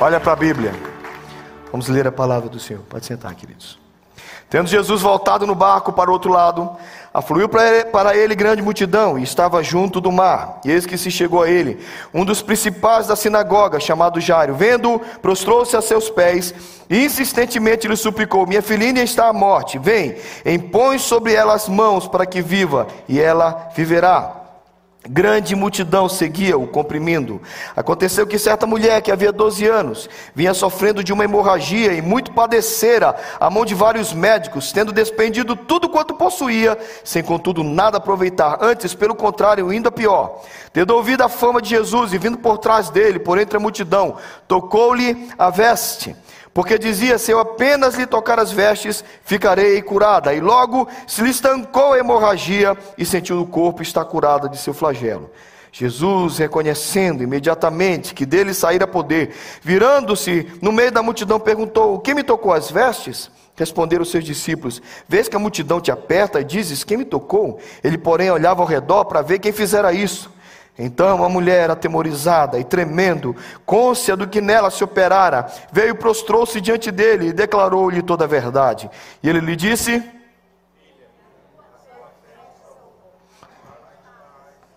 Olha para a Bíblia. Vamos ler a palavra do Senhor. Pode sentar, queridos. Tendo Jesus voltado no barco para o outro lado, afluiu para ele grande multidão e estava junto do mar. E eis que se chegou a ele um dos principais da sinagoga, chamado Jairo. Vendo, prostrou-se a seus pés e insistentemente lhe suplicou: Minha filhinha está à morte. Vem, impõe sobre ela as mãos para que viva, e ela viverá. Grande multidão seguia-o, comprimindo. Aconteceu que certa mulher, que havia 12 anos, vinha sofrendo de uma hemorragia e muito padecera a mão de vários médicos, tendo despendido tudo quanto possuía, sem contudo nada aproveitar. Antes, pelo contrário, indo a pior. Tendo ouvido a fama de Jesus e vindo por trás dele, por entre a multidão, tocou-lhe a veste porque dizia: Se eu apenas lhe tocar as vestes, ficarei curada. E logo se lhe estancou a hemorragia e sentiu no corpo estar curada de seu flagelo. Jesus, reconhecendo imediatamente que dele saíra poder, virando-se no meio da multidão, perguntou: O que me tocou as vestes? Responderam seus discípulos: Vês que a multidão te aperta e dizes: Quem me tocou? Ele, porém, olhava ao redor para ver quem fizera isso. Então a mulher, atemorizada e tremendo, côncia do que nela se operara, veio, prostrou-se diante dele e declarou-lhe toda a verdade. E ele lhe disse: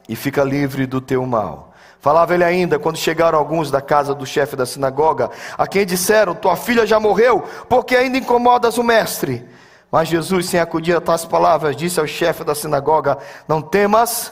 E fica livre do teu mal. Falava ele ainda quando chegaram alguns da casa do chefe da sinagoga, a quem disseram: Tua filha já morreu, porque ainda incomodas o mestre. Mas Jesus, sem acudir a tais palavras, disse ao chefe da sinagoga: Não temas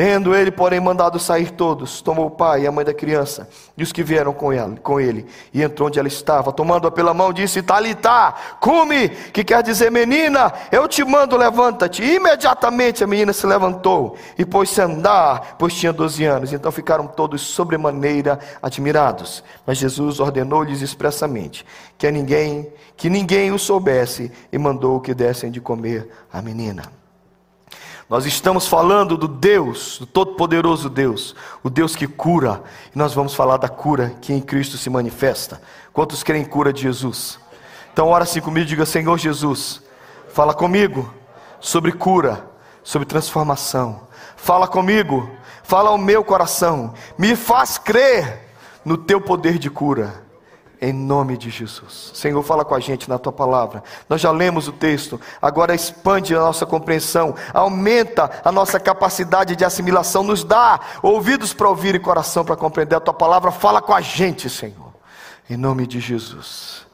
Tendo ele, porém, mandado sair todos, tomou o pai e a mãe da criança e os que vieram com ele, com ele e entrou onde ela estava, tomando-a pela mão, disse: Talitá, come, que quer dizer, menina, eu te mando, levanta-te. Imediatamente a menina se levantou e pôs-se a andar, pois tinha doze anos. Então ficaram todos sobremaneira admirados. Mas Jesus ordenou-lhes expressamente que ninguém, que ninguém o soubesse e mandou que dessem de comer à menina. Nós estamos falando do Deus, do Todo-Poderoso Deus, o Deus que cura, e nós vamos falar da cura que em Cristo se manifesta. Quantos creem em cura de Jesus? Então, ora assim comigo, diga: Senhor Jesus, fala comigo sobre cura, sobre transformação. Fala comigo, fala ao meu coração, me faz crer no teu poder de cura em nome de Jesus. Senhor, fala com a gente na tua palavra. Nós já lemos o texto, agora expande a nossa compreensão, aumenta a nossa capacidade de assimilação, nos dá ouvidos para ouvir e coração para compreender a tua palavra. Fala com a gente, Senhor, em nome de Jesus.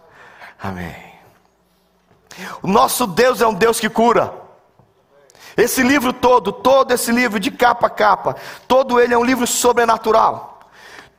Amém. O nosso Deus é um Deus que cura. Esse livro todo, todo esse livro de capa a capa, todo ele é um livro sobrenatural.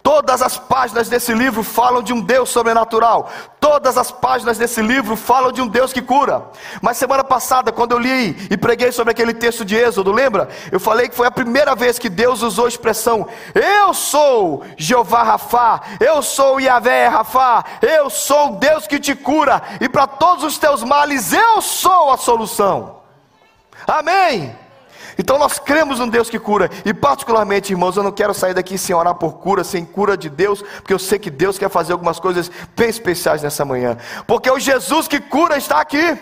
Todas as páginas desse livro falam de um Deus sobrenatural. Todas as páginas desse livro falam de um Deus que cura. Mas semana passada, quando eu li e preguei sobre aquele texto de Êxodo, lembra? Eu falei que foi a primeira vez que Deus usou a expressão: Eu sou Jeová Rafá, eu sou Yahvé Rafá, eu sou o Deus que te cura, e para todos os teus males eu sou a solução. Amém. Então nós cremos num Deus que cura, e particularmente, irmãos, eu não quero sair daqui sem orar por cura, sem cura de Deus, porque eu sei que Deus quer fazer algumas coisas bem especiais nessa manhã, porque o Jesus que cura está aqui.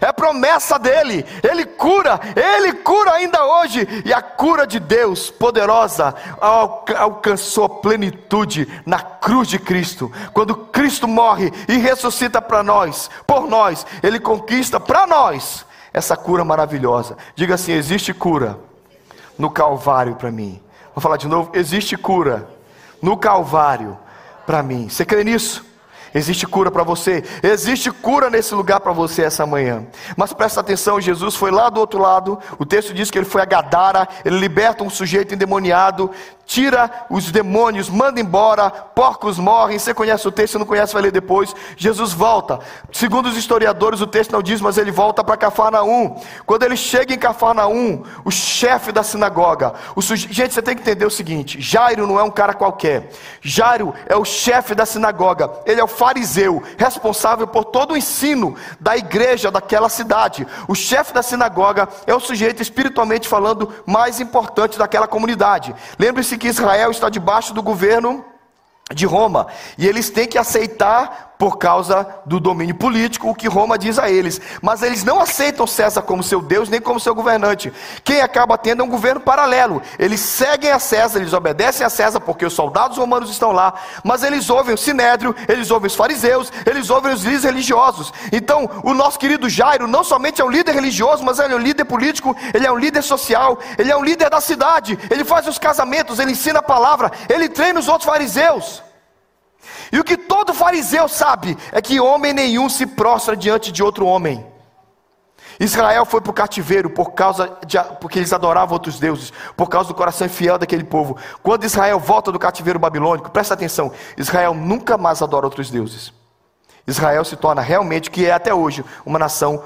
É promessa dele, ele cura, ele cura ainda hoje, e a cura de Deus poderosa alcançou a plenitude na cruz de Cristo. Quando Cristo morre e ressuscita para nós, por nós, ele conquista para nós essa cura maravilhosa. Diga assim: existe cura no Calvário para mim. Vou falar de novo: existe cura no Calvário para mim. Você crê nisso? Existe cura para você, existe cura nesse lugar para você essa manhã. Mas presta atenção: Jesus foi lá do outro lado. O texto diz que ele foi a Gadara, ele liberta um sujeito endemoniado, tira os demônios, manda embora, porcos morrem. Você conhece o texto, não conhece, vai ler depois. Jesus volta. Segundo os historiadores, o texto não diz, mas ele volta para Cafarnaum. Quando ele chega em Cafarnaum, o chefe da sinagoga, o suje... gente, você tem que entender o seguinte: Jairo não é um cara qualquer. Jairo é o chefe da sinagoga. Ele é o fariseu, responsável por todo o ensino da igreja daquela cidade. O chefe da sinagoga é o sujeito espiritualmente falando mais importante daquela comunidade. Lembre-se disse que Israel está debaixo do governo de Roma e eles têm que aceitar por causa do domínio político, o que Roma diz a eles. Mas eles não aceitam César como seu Deus, nem como seu governante. Quem acaba tendo é um governo paralelo. Eles seguem a César, eles obedecem a César porque os soldados romanos estão lá, mas eles ouvem o sinédrio, eles ouvem os fariseus, eles ouvem os líderes religiosos. Então, o nosso querido Jairo não somente é um líder religioso, mas ele é um líder político, ele é um líder social, ele é um líder da cidade, ele faz os casamentos, ele ensina a palavra, ele treina os outros fariseus. E o que todo fariseu sabe é que homem nenhum se prostra diante de outro homem. Israel foi para o cativeiro por causa de, porque eles adoravam outros deuses, por causa do coração infiel daquele povo. Quando Israel volta do cativeiro babilônico, presta atenção, Israel nunca mais adora outros deuses. Israel se torna realmente, que é até hoje, uma nação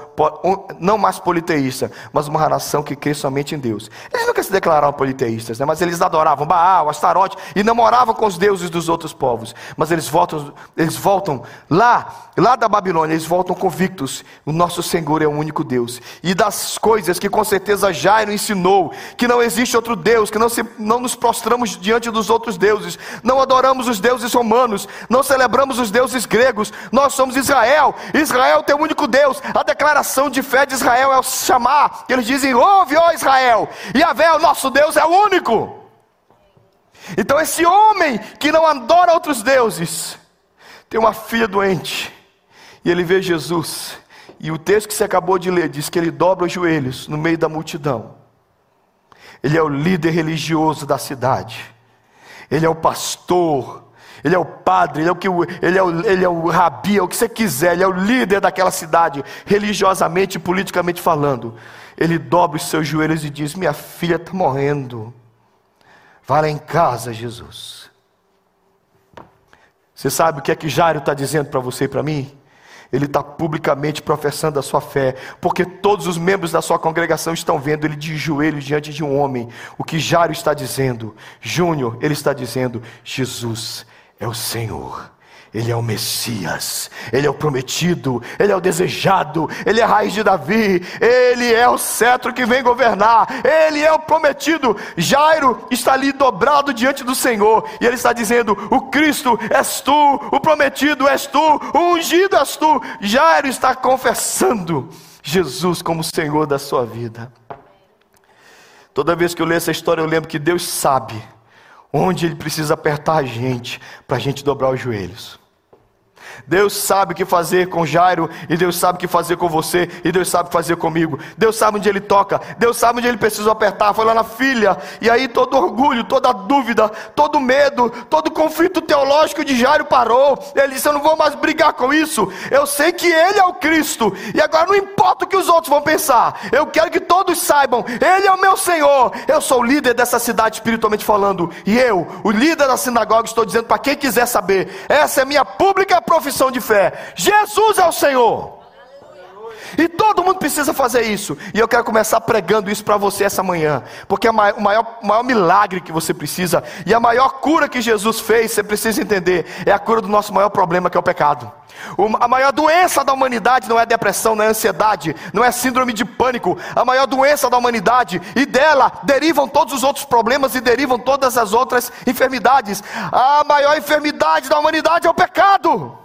não mais politeísta, mas uma nação que crê somente em Deus. Eles nunca se declararam politeístas, né? mas eles adoravam Baal, Astarote e namoravam com os deuses dos outros povos. Mas eles voltam, eles voltam lá, lá da Babilônia, eles voltam convictos: o nosso Senhor é o único Deus. E das coisas que com certeza Jairo ensinou, que não existe outro Deus, que não, se, não nos prostramos diante dos outros deuses, não adoramos os deuses romanos, não celebramos os deuses gregos, nós nós somos Israel. Israel tem o único Deus. A declaração de fé de Israel é o chamar. Eles dizem: Ouve, ó Israel. E a o nosso Deus, é o único. Então, esse homem que não adora outros deuses, tem uma filha doente. E ele vê Jesus. E o texto que você acabou de ler diz que ele dobra os joelhos no meio da multidão. Ele é o líder religioso da cidade. Ele é o pastor ele é o padre, ele é o, que, ele é o, ele é o rabi, é o que você quiser, ele é o líder daquela cidade, religiosamente e politicamente falando. Ele dobra os seus joelhos e diz: Minha filha está morrendo. Vá lá em casa, Jesus. Você sabe o que é que Jairo está dizendo para você e para mim? Ele está publicamente professando a sua fé, porque todos os membros da sua congregação estão vendo ele de joelhos diante de um homem. O que Jairo está dizendo, Júnior, ele está dizendo: Jesus é o Senhor. Ele é o Messias, Ele é o prometido, Ele é o desejado, Ele é a raiz de Davi, Ele é o cetro que vem governar, Ele é o prometido. Jairo está ali dobrado diante do Senhor, e ele está dizendo: O Cristo és tu, o prometido és tu, o ungido és tu. Jairo está confessando Jesus como Senhor da sua vida. Toda vez que eu leio essa história, eu lembro que Deus sabe onde Ele precisa apertar a gente para a gente dobrar os joelhos. Deus sabe o que fazer com Jairo, e Deus sabe o que fazer com você, e Deus sabe o que fazer comigo. Deus sabe onde Ele toca, Deus sabe onde Ele precisa apertar. Foi lá na filha, e aí todo orgulho, toda dúvida, todo medo, todo conflito teológico de Jairo parou. Ele disse: Eu não vou mais brigar com isso. Eu sei que Ele é o Cristo, e agora não importa o que os outros vão pensar, eu quero que todos saibam: Ele é o meu Senhor. Eu sou o líder dessa cidade, espiritualmente falando, e eu, o líder da sinagoga, estou dizendo para quem quiser saber: essa é minha pública profissão profissão de fé: Jesus é o Senhor. E todo mundo precisa fazer isso. E eu quero começar pregando isso para você essa manhã. Porque o maior, maior milagre que você precisa, e a maior cura que Jesus fez, você precisa entender, é a cura do nosso maior problema, que é o pecado. A maior doença da humanidade não é depressão, não é ansiedade, não é síndrome de pânico. A maior doença da humanidade, e dela derivam todos os outros problemas e derivam todas as outras enfermidades. A maior enfermidade da humanidade é o pecado.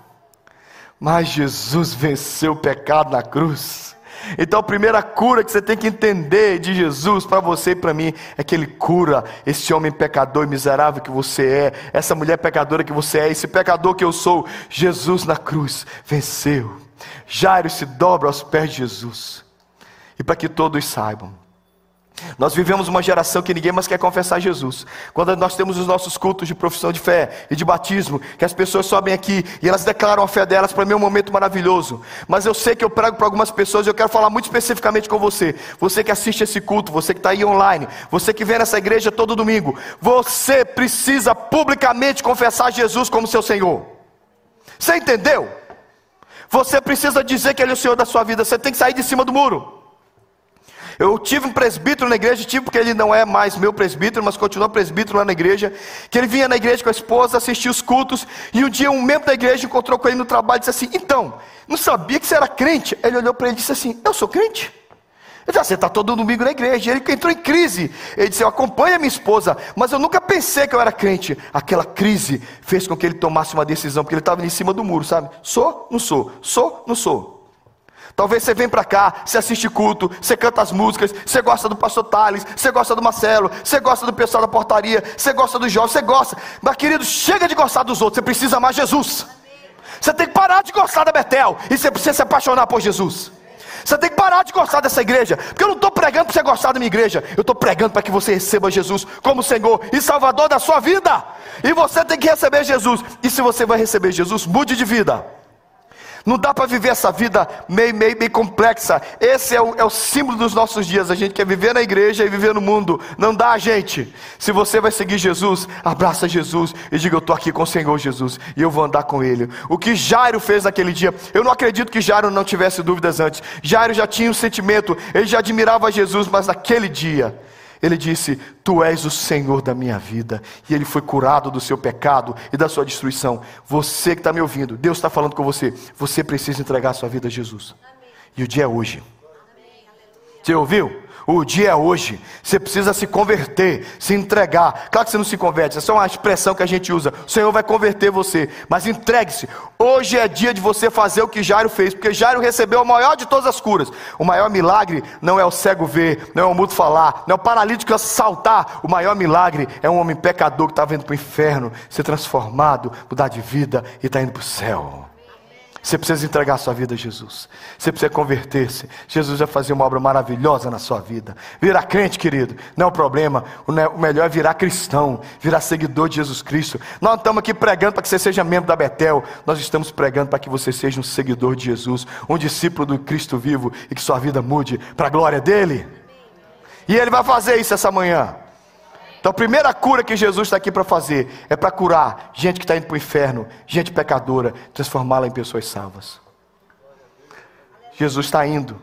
Mas Jesus venceu o pecado na cruz. Então a primeira cura que você tem que entender de Jesus para você e para mim é que ele cura esse homem pecador e miserável que você é, essa mulher pecadora que você é, esse pecador que eu sou. Jesus na cruz venceu. Jairo se dobra aos pés de Jesus. E para que todos saibam, nós vivemos uma geração que ninguém mais quer confessar Jesus. Quando nós temos os nossos cultos de profissão de fé e de batismo, que as pessoas sobem aqui e elas declaram a fé delas, para mim é um momento maravilhoso. Mas eu sei que eu prego para algumas pessoas e eu quero falar muito especificamente com você. Você que assiste esse culto, você que está aí online, você que vem nessa igreja todo domingo. Você precisa publicamente confessar Jesus como seu Senhor. Você entendeu? Você precisa dizer que Ele é o Senhor da sua vida. Você tem que sair de cima do muro. Eu tive um presbítero na igreja, tive porque ele não é mais meu presbítero, mas continua presbítero lá na igreja. Que ele vinha na igreja com a esposa, assistia os cultos, e um dia um membro da igreja encontrou com ele no trabalho e disse assim: Então, não sabia que você era crente? Ele olhou para ele e disse assim: Eu sou crente. Ele disse, ah, você está todo domingo na igreja. Ele entrou em crise. Ele disse, eu acompanho a minha esposa, mas eu nunca pensei que eu era crente. Aquela crise fez com que ele tomasse uma decisão, porque ele estava em cima do muro, sabe? Sou, não sou, sou, não sou. Talvez você vem para cá, você assiste culto, você canta as músicas, você gosta do pastor Thales, você gosta do Marcelo, você gosta do pessoal da portaria, você gosta do jovem, você gosta. Mas querido, chega de gostar dos outros, você precisa amar Jesus. Você tem que parar de gostar da Betel e você precisa se apaixonar por Jesus. Você tem que parar de gostar dessa igreja, porque eu não estou pregando para você gostar da minha igreja, eu estou pregando para que você receba Jesus como Senhor e Salvador da sua vida. E você tem que receber Jesus. E se você vai receber Jesus, mude de vida. Não dá para viver essa vida meio, meio, meio complexa. Esse é o, é o símbolo dos nossos dias. A gente quer viver na igreja e viver no mundo. Não dá, gente. Se você vai seguir Jesus, abraça Jesus e diga: Eu estou aqui com o Senhor Jesus e eu vou andar com Ele. O que Jairo fez naquele dia, eu não acredito que Jairo não tivesse dúvidas antes. Jairo já tinha um sentimento, ele já admirava Jesus, mas naquele dia ele disse: Tu és o Senhor da minha vida. E ele foi curado do seu pecado e da sua destruição. Você que está me ouvindo, Deus está falando com você. Você precisa entregar a sua vida a Jesus. Amém. E o dia é hoje. Amém. Você ouviu? O dia é hoje. Você precisa se converter, se entregar. Claro que você não se converte, essa é uma expressão que a gente usa. O Senhor vai converter você, mas entregue-se. Hoje é dia de você fazer o que Jairo fez, porque Jairo recebeu o maior de todas as curas. O maior milagre não é o cego ver, não é o mudo falar, não é o paralítico saltar. O maior milagre é um homem pecador que está vindo para o inferno, ser transformado, mudar de vida e está indo para o céu. Você precisa entregar sua vida a Jesus. Você precisa converter-se. Jesus vai fazer uma obra maravilhosa na sua vida. Virar crente, querido, não é o problema. O melhor é virar cristão, virar seguidor de Jesus Cristo. Nós não estamos aqui pregando para que você seja membro da Betel. Nós estamos pregando para que você seja um seguidor de Jesus, um discípulo do Cristo vivo e que sua vida mude para a glória dele. E ele vai fazer isso essa manhã. Então a primeira cura que Jesus está aqui para fazer é para curar gente que está indo para o inferno, gente pecadora, transformá-la em pessoas salvas. Jesus está indo.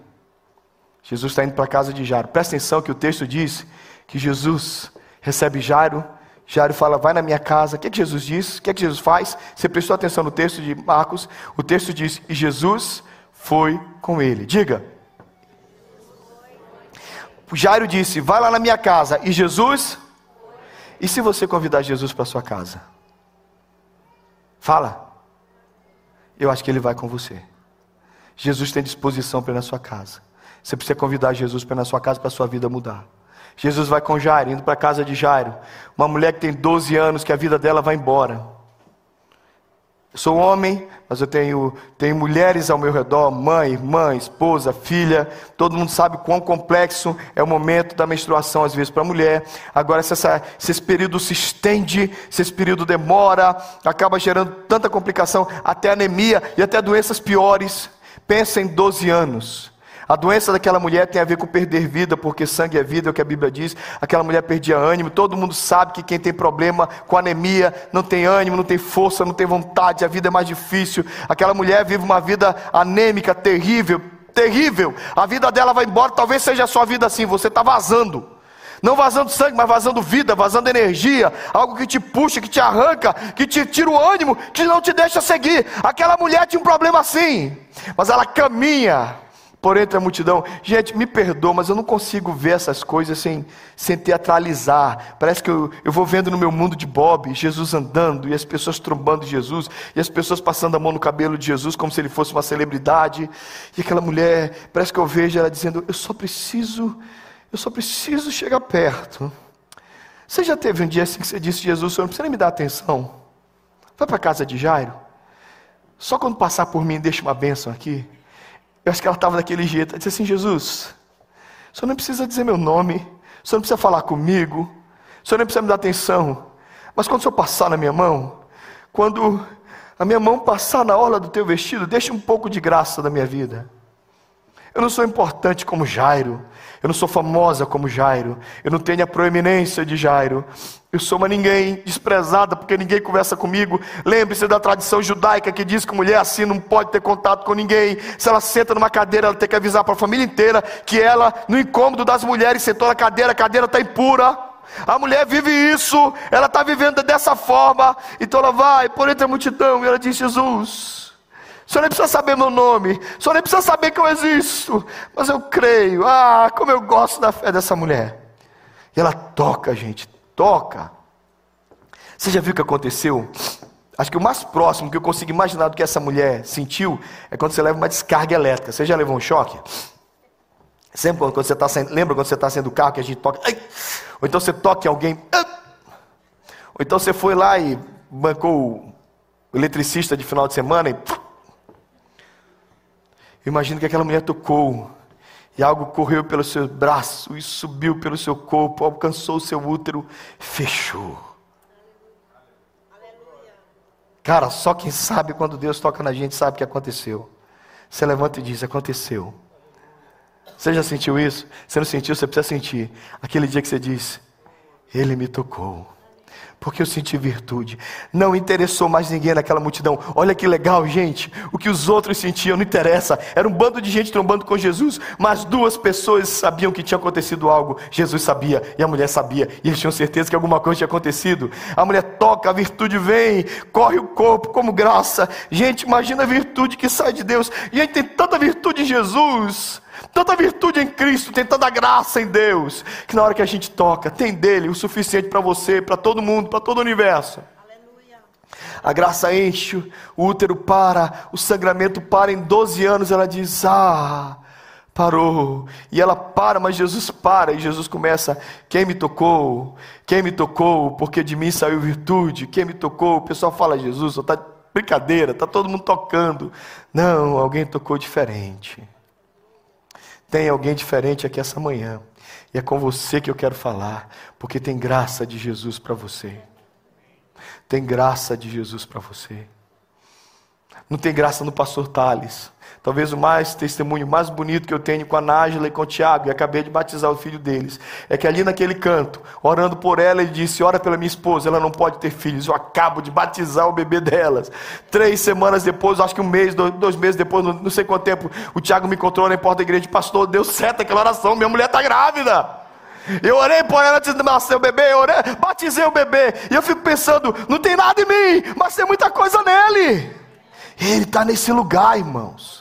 Jesus está indo para a casa de Jairo. Presta atenção que o texto diz que Jesus recebe Jairo. Jairo fala, vai na minha casa. O que, é que Jesus diz? O que, é que Jesus faz? Você prestou atenção no texto de Marcos? O texto diz, e Jesus foi com ele. Diga. Jairo disse, vai lá na minha casa. E Jesus e se você convidar Jesus para sua casa? Fala. Eu acho que ele vai com você. Jesus tem disposição para ir na sua casa. Você precisa convidar Jesus para ir na sua casa para a sua vida mudar. Jesus vai com Jairo, indo para a casa de Jairo. Uma mulher que tem 12 anos, que a vida dela vai embora. Eu sou homem, mas eu tenho, tenho mulheres ao meu redor, mãe, irmã, esposa, filha. Todo mundo sabe quão complexo é o momento da menstruação, às vezes, para a mulher. Agora, se, essa, se esse período se estende, se esse período demora, acaba gerando tanta complicação, até anemia e até doenças piores. Pensa em 12 anos. A doença daquela mulher tem a ver com perder vida, porque sangue é vida, é o que a Bíblia diz. Aquela mulher perdia ânimo. Todo mundo sabe que quem tem problema com anemia não tem ânimo, não tem força, não tem vontade, a vida é mais difícil. Aquela mulher vive uma vida anêmica, terrível, terrível. A vida dela vai embora, talvez seja a sua vida assim, você está vazando. Não vazando sangue, mas vazando vida, vazando energia, algo que te puxa, que te arranca, que te tira o ânimo, que não te deixa seguir. Aquela mulher tinha um problema assim, mas ela caminha por entre a multidão. Gente, me perdoa, mas eu não consigo ver essas coisas sem, sem teatralizar. Parece que eu, eu vou vendo no meu mundo de Bob, Jesus andando, e as pessoas trombando Jesus, e as pessoas passando a mão no cabelo de Jesus como se ele fosse uma celebridade. E aquela mulher, parece que eu vejo ela dizendo: Eu só preciso, eu só preciso chegar perto. Você já teve um dia assim que você disse: Jesus, senhor não precisa nem me dar atenção. Vai para casa de Jairo. Só quando passar por mim, deixa uma bênção aqui. Eu acho que ela estava daquele jeito. Ela disse assim: Jesus, o senhor não precisa dizer meu nome, o senhor não precisa falar comigo, o senhor não precisa me dar atenção. Mas quando o senhor passar na minha mão, quando a minha mão passar na orla do teu vestido, deixe um pouco de graça da minha vida. Eu não sou importante como Jairo. Eu não sou famosa como Jairo. Eu não tenho a proeminência de Jairo. Eu sou uma ninguém, desprezada, porque ninguém conversa comigo. Lembre-se da tradição judaica que diz que mulher assim não pode ter contato com ninguém. Se ela senta numa cadeira, ela tem que avisar para a família inteira que ela, no incômodo das mulheres, sentou na cadeira, a cadeira está impura. A mulher vive isso, ela está vivendo dessa forma. Então ela vai por entre a multidão e ela diz: Jesus, O senhor nem precisa saber meu nome. O senhor nem precisa saber que eu existo. Mas eu creio. Ah, como eu gosto da fé dessa mulher. E ela toca, gente. Toca. Você já viu o que aconteceu? Acho que o mais próximo que eu consigo imaginar do que essa mulher sentiu é quando você leva uma descarga elétrica. Você já levou um choque? Sempre quando você está sendo. Lembra quando você está sendo do carro que a gente toca? Ai! Ou então você toca em alguém. Ou então você foi lá e bancou o eletricista de final de semana e. Imagina que aquela mulher tocou e algo correu pelo seu braço e subiu pelo seu corpo, alcançou o seu útero, fechou. Cara, só quem sabe quando Deus toca na gente sabe o que aconteceu. Você levanta e diz: Aconteceu. Você já sentiu isso? Você não sentiu? Você precisa sentir. Aquele dia que você disse: Ele me tocou porque eu senti virtude. Não interessou mais ninguém naquela multidão. Olha que legal, gente. O que os outros sentiam não interessa. Era um bando de gente trombando com Jesus, mas duas pessoas sabiam que tinha acontecido algo. Jesus sabia e a mulher sabia, e eles tinham certeza que alguma coisa tinha acontecido. A mulher toca, a virtude vem, corre o corpo como graça. Gente, imagina a virtude que sai de Deus. E aí tem tanta virtude em Jesus tanta virtude em Cristo, tem tanta graça em Deus, que na hora que a gente toca, tem dele o suficiente para você, para todo mundo, para todo o universo. A graça enche, o útero para, o sangramento para. Em 12 anos ela diz: Ah, parou. E ela para, mas Jesus para. E Jesus começa: Quem me tocou? Quem me tocou? Porque de mim saiu virtude. Quem me tocou? O pessoal fala: Jesus, está brincadeira, está todo mundo tocando. Não, alguém tocou diferente. Tem alguém diferente aqui essa manhã. E é com você que eu quero falar, porque tem graça de Jesus para você. Tem graça de Jesus para você. Não tem graça no pastor Tales. Talvez o mais testemunho mais bonito que eu tenho com a Nájila e com o Tiago, e acabei de batizar o filho deles, é que ali naquele canto, orando por ela, ele disse: Ora pela minha esposa, ela não pode ter filhos, eu acabo de batizar o bebê delas. Três semanas depois, acho que um mês, dois, dois meses depois, não, não, sei quanto tempo, o Tiago me encontrou na porta da igreja, pastor, deu certo aquela oração, minha mulher está grávida. Eu orei por ela antes de nascer o bebê, eu orei, batizei o bebê, e eu fico pensando: não tem nada em mim, mas tem muita coisa nele. Ele está nesse lugar, irmãos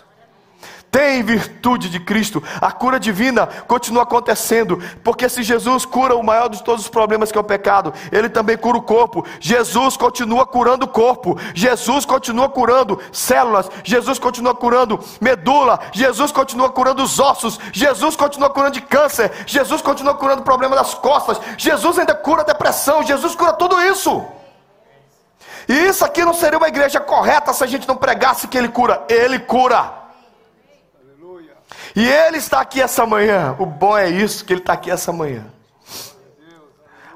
tem virtude de Cristo, a cura divina continua acontecendo, porque se Jesus cura o maior de todos os problemas que é o pecado, ele também cura o corpo. Jesus continua curando o corpo, Jesus continua curando células, Jesus continua curando medula, Jesus continua curando os ossos, Jesus continua curando de câncer, Jesus continua curando o problema das costas, Jesus ainda cura depressão, Jesus cura tudo isso. E isso aqui não seria uma igreja correta se a gente não pregasse que ele cura, ele cura. E Ele está aqui essa manhã. O bom é isso, que Ele está aqui essa manhã.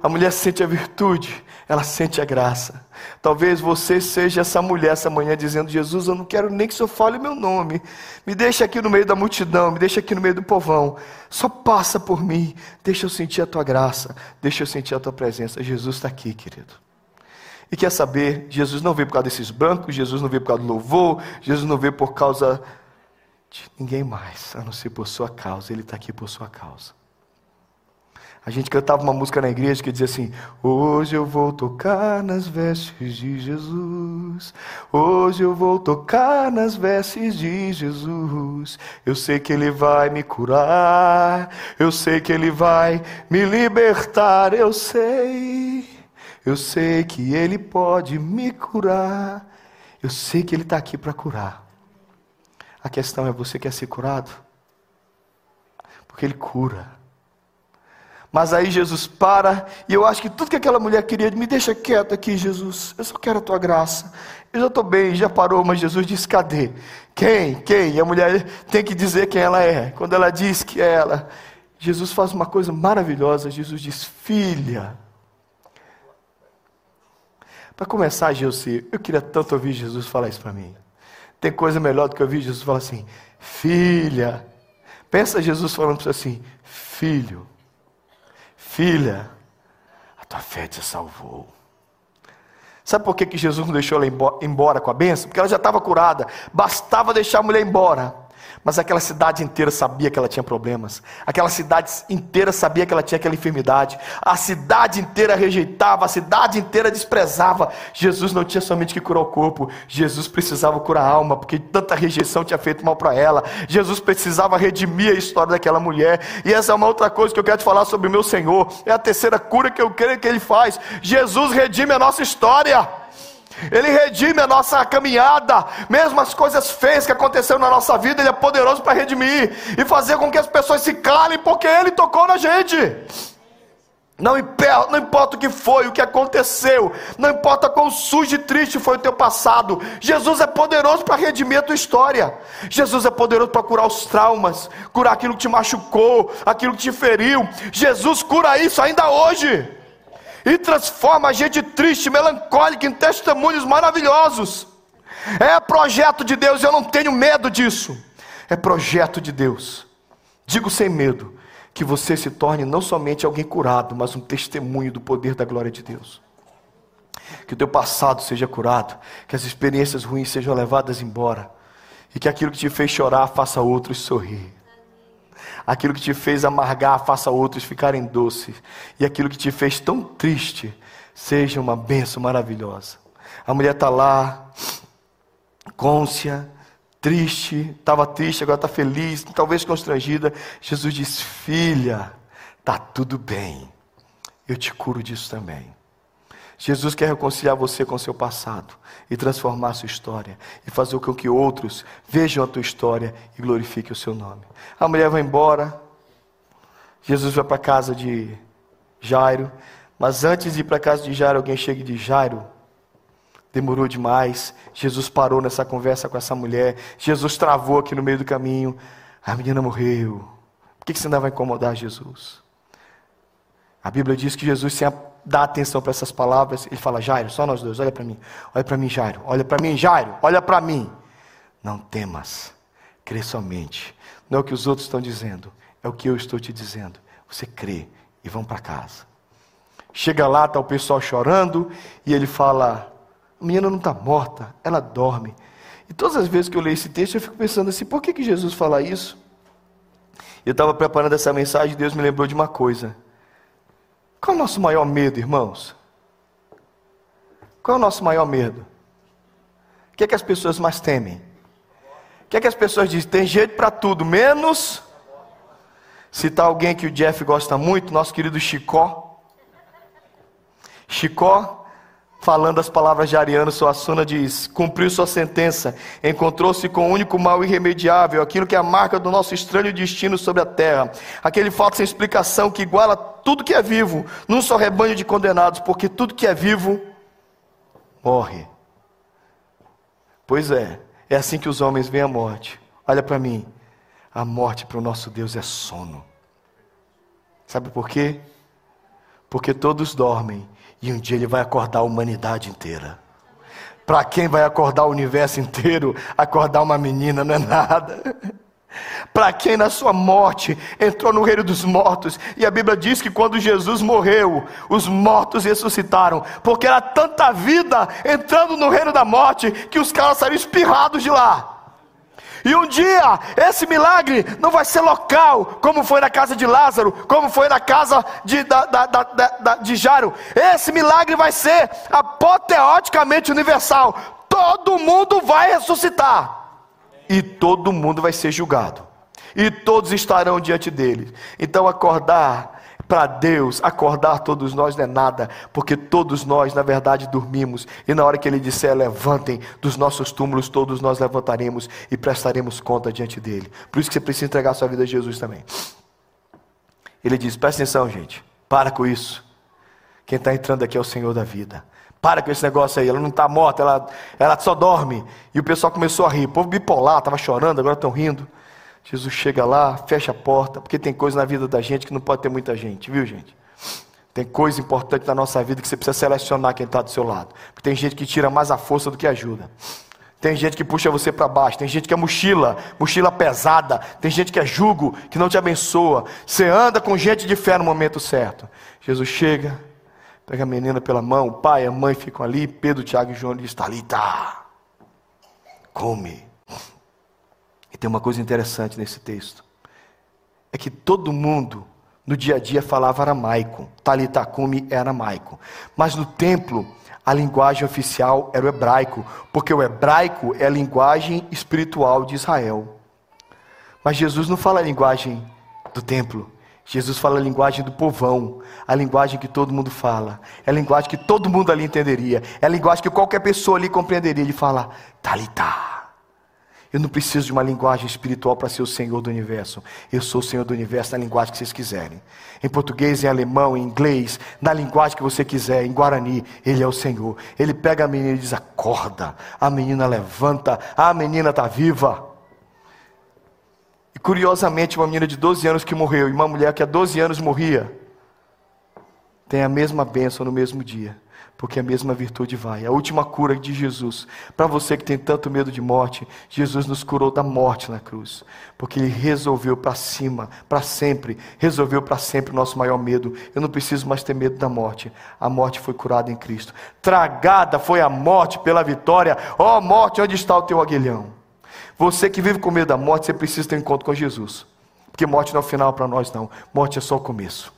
A mulher sente a virtude, ela sente a graça. Talvez você seja essa mulher essa manhã dizendo: Jesus, eu não quero nem que o Senhor fale meu nome. Me deixa aqui no meio da multidão, me deixa aqui no meio do povão. Só passa por mim. Deixa eu sentir a tua graça, deixa eu sentir a tua presença. Jesus está aqui, querido. E quer saber? Jesus não veio por causa desses bancos, Jesus não veio por causa do louvor, Jesus não veio por causa ninguém mais, a não ser por sua causa. Ele está aqui por sua causa. A gente cantava uma música na igreja que dizia assim: Hoje eu vou tocar nas vestes de Jesus. Hoje eu vou tocar nas vestes de Jesus. Eu sei que Ele vai me curar. Eu sei que Ele vai me libertar. Eu sei. Eu sei que Ele pode me curar. Eu sei que Ele está aqui para curar. A questão é: você quer ser curado? Porque Ele cura. Mas aí Jesus para, e eu acho que tudo que aquela mulher queria, me deixa quieto aqui, Jesus, eu só quero a tua graça. Eu já estou bem, já parou, mas Jesus diz: cadê? Quem? Quem? E a mulher tem que dizer quem ela é. Quando ela diz que é ela, Jesus faz uma coisa maravilhosa. Jesus diz: filha. Para começar, Gilce, eu queria tanto ouvir Jesus falar isso para mim. Tem coisa melhor do que ouvir Jesus falar assim: Filha. Pensa Jesus falando para você assim: Filho, filha, a tua fé te salvou. Sabe por que, que Jesus não deixou ela embora com a bênção? Porque ela já estava curada. Bastava deixar a mulher embora. Mas aquela cidade inteira sabia que ela tinha problemas. Aquela cidade inteira sabia que ela tinha aquela enfermidade. A cidade inteira rejeitava, a cidade inteira desprezava. Jesus não tinha somente que curar o corpo, Jesus precisava curar a alma, porque tanta rejeição tinha feito mal para ela. Jesus precisava redimir a história daquela mulher. E essa é uma outra coisa que eu quero te falar sobre o meu Senhor. É a terceira cura que eu creio que ele faz. Jesus redime a nossa história. Ele redime a nossa caminhada, mesmo as coisas feias que aconteceram na nossa vida, Ele é poderoso para redimir e fazer com que as pessoas se calem, porque Ele tocou na gente. Não importa, não importa o que foi, o que aconteceu, não importa quão sujo e triste foi o teu passado, Jesus é poderoso para redimir a tua história. Jesus é poderoso para curar os traumas, curar aquilo que te machucou, aquilo que te feriu. Jesus cura isso ainda hoje e transforma a gente triste, melancólica em testemunhos maravilhosos. É projeto de Deus, eu não tenho medo disso. É projeto de Deus. Digo sem medo que você se torne não somente alguém curado, mas um testemunho do poder da glória de Deus. Que o teu passado seja curado, que as experiências ruins sejam levadas embora, e que aquilo que te fez chorar faça outros sorrir. Aquilo que te fez amargar, faça outros ficarem doces. E aquilo que te fez tão triste, seja uma benção maravilhosa. A mulher está lá, côncia, triste, estava triste, agora está feliz, talvez constrangida. Jesus diz: Filha, está tudo bem, eu te curo disso também. Jesus quer reconciliar você com o seu passado e transformar a sua história e fazer com que outros vejam a tua história e glorifiquem o seu nome. A mulher vai embora, Jesus vai para a casa de Jairo, mas antes de ir para a casa de Jairo, alguém chega e diz: Jairo, demorou demais. Jesus parou nessa conversa com essa mulher, Jesus travou aqui no meio do caminho. A menina morreu. Por que você ainda vai incomodar Jesus? A Bíblia diz que Jesus se dá atenção para essas palavras, ele fala: Jairo, só nós dois, olha para mim, olha para mim, Jairo, olha para mim, Jairo, olha para mim. Não temas, crê somente. Não é o que os outros estão dizendo, é o que eu estou te dizendo. Você crê e vão para casa. Chega lá, está o pessoal chorando, e ele fala: a menina não está morta, ela dorme. E todas as vezes que eu leio esse texto, eu fico pensando assim: por que, que Jesus fala isso? Eu estava preparando essa mensagem, Deus me lembrou de uma coisa. Qual é o nosso maior medo, irmãos? Qual é o nosso maior medo? O que é que as pessoas mais temem? O que é que as pessoas dizem? Tem jeito para tudo, menos. Citar alguém que o Jeff gosta muito, nosso querido Chicó. Chicó falando as palavras de Ariano Suassuna, diz: cumpriu sua sentença, encontrou-se com o único mal irremediável, aquilo que é a marca do nosso estranho destino sobre a terra, aquele fato sem explicação que iguala tudo que é vivo, num só rebanho de condenados, porque tudo que é vivo morre. Pois é, é assim que os homens veem a morte. Olha para mim, a morte para o nosso Deus é sono. Sabe por quê? Porque todos dormem e um dia ele vai acordar a humanidade inteira. Para quem vai acordar o universo inteiro, acordar uma menina não é nada. Para quem na sua morte entrou no reino dos mortos, e a Bíblia diz que quando Jesus morreu, os mortos ressuscitaram, porque era tanta vida entrando no reino da morte que os caras saíram espirrados de lá. E um dia, esse milagre não vai ser local, como foi na casa de Lázaro, como foi na casa de, da, da, da, de Jairo. Esse milagre vai ser apoteoticamente universal. Todo mundo vai ressuscitar. E todo mundo vai ser julgado. E todos estarão diante dele. Então, acordar para Deus, acordar todos nós não é nada, porque todos nós, na verdade, dormimos, e na hora que Ele disser levantem dos nossos túmulos, todos nós levantaremos e prestaremos conta diante dEle. Por isso que você precisa entregar sua vida a Jesus também. Ele diz: presta atenção, gente, para com isso. Quem está entrando aqui é o Senhor da vida. Para com esse negócio aí, ela não está morta, ela, ela só dorme. E o pessoal começou a rir. O povo bipolar, estava chorando, agora estão rindo. Jesus chega lá, fecha a porta, porque tem coisa na vida da gente que não pode ter muita gente, viu, gente? Tem coisa importante na nossa vida que você precisa selecionar quem está do seu lado. Porque tem gente que tira mais a força do que ajuda. Tem gente que puxa você para baixo, tem gente que é mochila, mochila pesada, tem gente que é jugo, que não te abençoa. Você anda com gente de fé no momento certo. Jesus chega, pega a menina pela mão, o pai a mãe ficam ali, Pedro, Tiago e João diz: Talita, come Tem uma coisa interessante nesse texto. É que todo mundo no dia a dia falava aramaico. Talitakumi é aramaico. Mas no templo, a linguagem oficial era o hebraico, porque o hebraico é a linguagem espiritual de Israel. Mas Jesus não fala a linguagem do templo. Jesus fala a linguagem do povão, a linguagem que todo mundo fala, é a linguagem que todo mundo ali entenderia, é a linguagem que qualquer pessoa ali compreenderia. Ele fala, Talitá. Eu não preciso de uma linguagem espiritual para ser o Senhor do universo. Eu sou o Senhor do universo na linguagem que vocês quiserem. Em português, em alemão, em inglês, na linguagem que você quiser, em guarani, Ele é o Senhor. Ele pega a menina e diz: acorda. A menina levanta. A menina está viva. E curiosamente, uma menina de 12 anos que morreu e uma mulher que há 12 anos morria, tem a mesma bênção no mesmo dia porque a mesma virtude vai. A última cura de Jesus, para você que tem tanto medo de morte, Jesus nos curou da morte na cruz, porque Ele resolveu para cima, para sempre, resolveu para sempre o nosso maior medo. Eu não preciso mais ter medo da morte. A morte foi curada em Cristo. Tragada foi a morte pela vitória. Ó oh, morte, onde está o teu aguilhão? Você que vive com medo da morte, você precisa ter um encontro com Jesus. Porque morte não é o final para nós, não. Morte é só o começo.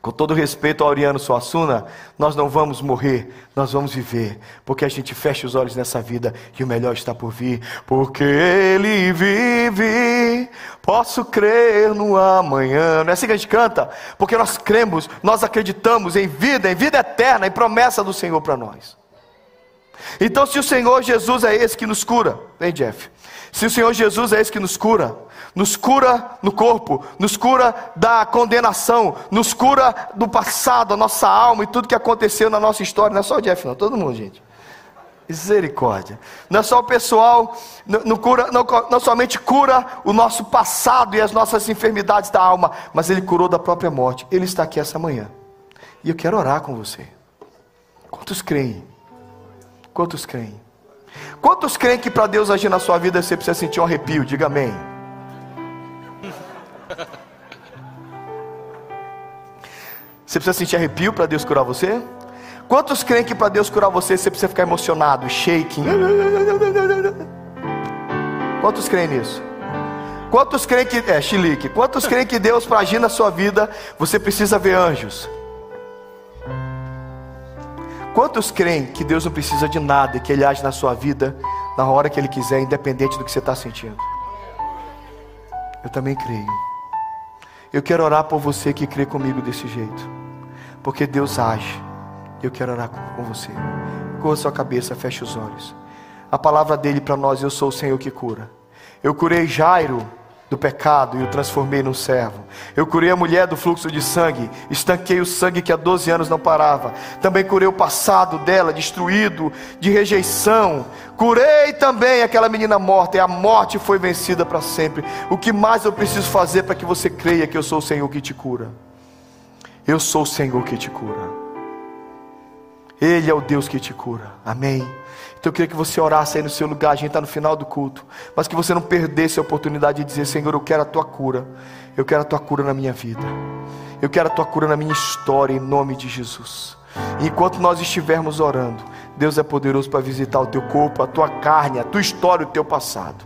Com todo respeito ao Ariano Suassuna, nós não vamos morrer, nós vamos viver, porque a gente fecha os olhos nessa vida e o melhor está por vir, porque Ele vive, posso crer no amanhã. Não é assim que a gente canta? Porque nós cremos, nós acreditamos em vida, em vida eterna, em promessa do Senhor para nós. Então, se o Senhor Jesus é esse que nos cura, vem Jeff, se o Senhor Jesus é esse que nos cura, nos cura no corpo, nos cura da condenação, nos cura do passado, a nossa alma e tudo que aconteceu na nossa história. Não é só o Jeff, não, todo mundo, gente. Misericórdia. Não é só o pessoal, não, cura, não, não somente cura o nosso passado e as nossas enfermidades da alma, mas Ele curou da própria morte. Ele está aqui essa manhã. E eu quero orar com você. Quantos creem? Quantos creem? Quantos creem que para Deus agir na sua vida você precisa sentir um arrepio? Diga amém. Você precisa sentir arrepio para Deus curar você? Quantos creem que para Deus curar você você precisa ficar emocionado, shaking? Quantos creem nisso? Quantos creem que é chilique? Quantos creem que Deus para agir na sua vida você precisa ver anjos? Quantos creem que Deus não precisa de nada e que Ele age na sua vida na hora que Ele quiser, independente do que você está sentindo? Eu também creio. Eu quero orar por você que crê comigo desse jeito. Porque Deus age. Eu quero orar com você. Corra sua cabeça, feche os olhos. A palavra dele para nós, eu sou o Senhor que cura. Eu curei Jairo do pecado e o transformei num servo. Eu curei a mulher do fluxo de sangue, estanquei o sangue que há 12 anos não parava. Também curei o passado dela, destruído, de rejeição. Curei também aquela menina morta e a morte foi vencida para sempre. O que mais eu preciso fazer para que você creia que eu sou o Senhor que te cura? Eu sou o Senhor que te cura. Ele é o Deus que te cura. Amém. Então eu queria que você orasse aí no seu lugar, a gente está no final do culto, mas que você não perdesse a oportunidade de dizer: Senhor, eu quero a tua cura, eu quero a tua cura na minha vida, eu quero a tua cura na minha história, em nome de Jesus. Enquanto nós estivermos orando, Deus é poderoso para visitar o teu corpo, a tua carne, a tua história, o teu passado.